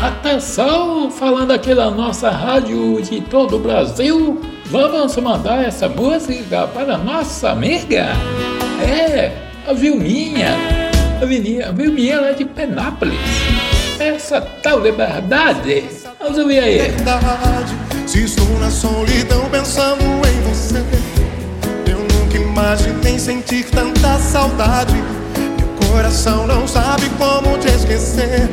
Atenção, falando aqui da nossa rádio de todo o Brasil, vamos mandar essa música para nossa amiga. É, a Vilminha. A Vilminha, a Vilminha lá de Penápolis. Essa tal liberdade. Vamos ouvir aí. Verdade, se estou na solidão pensando em você, eu nunca imaginei sentir tanta saudade. Meu coração não sabe como te esquecer.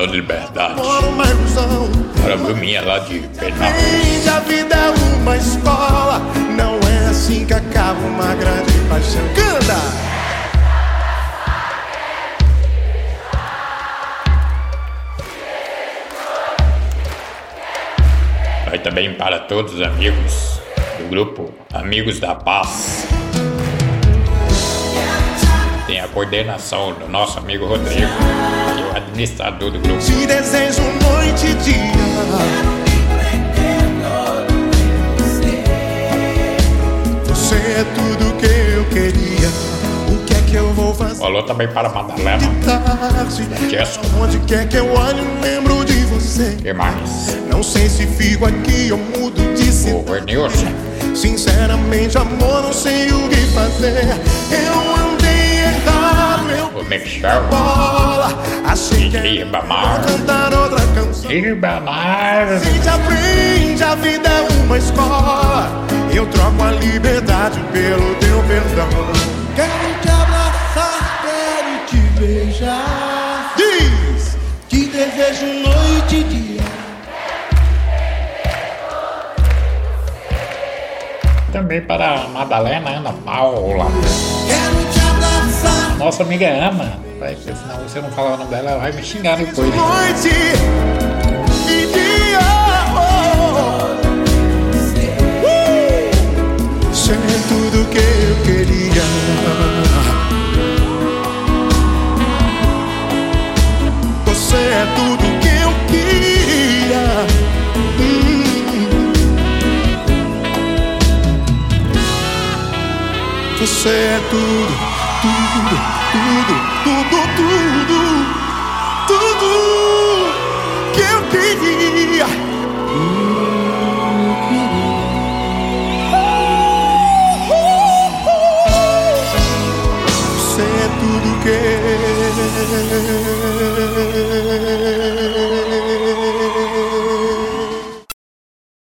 Essa tal liberdade. uma ilusão. Para a Vilminha lá de. Aprende, a vida é uma escola, não é assim que acaba uma grande paixão. Canta! Vai também para todos os amigos do grupo Amigos da Paz. Tem a coordenação do nosso amigo Rodrigo, o administrador do grupo. Te desejo noite e dia. Você é tudo que eu queria. O que é que eu vou fazer? Falou também para Madalena. de tarde? Jessica. Onde quer que eu olhe, lembro de você. que mais? Não sei se fico aqui ou mudo de O cidade. Vernilson. Sinceramente, amor, não sei o que fazer. Eu andei errado, eu O Michel. bola. Achei que DJ ia Bamar. cantar outra canção. Ibamar. A gente aprende, a vida é uma escola. Eu troco a liberdade pelo teu perdão. Quero te abraçar, quero te beijar. Diz! Te desejo noite e dia. Também para a Madalena Ana Paula. Quero te Nossa amiga Ana. Vai, senão você não falar o nome dela, ela vai me xingar depois. noite e dia. Oh. Uh! Tudo que eu queria. Você é tudo que eu queria. Hum. Você é tudo, tudo, tudo, tudo, tudo, tudo que eu queria.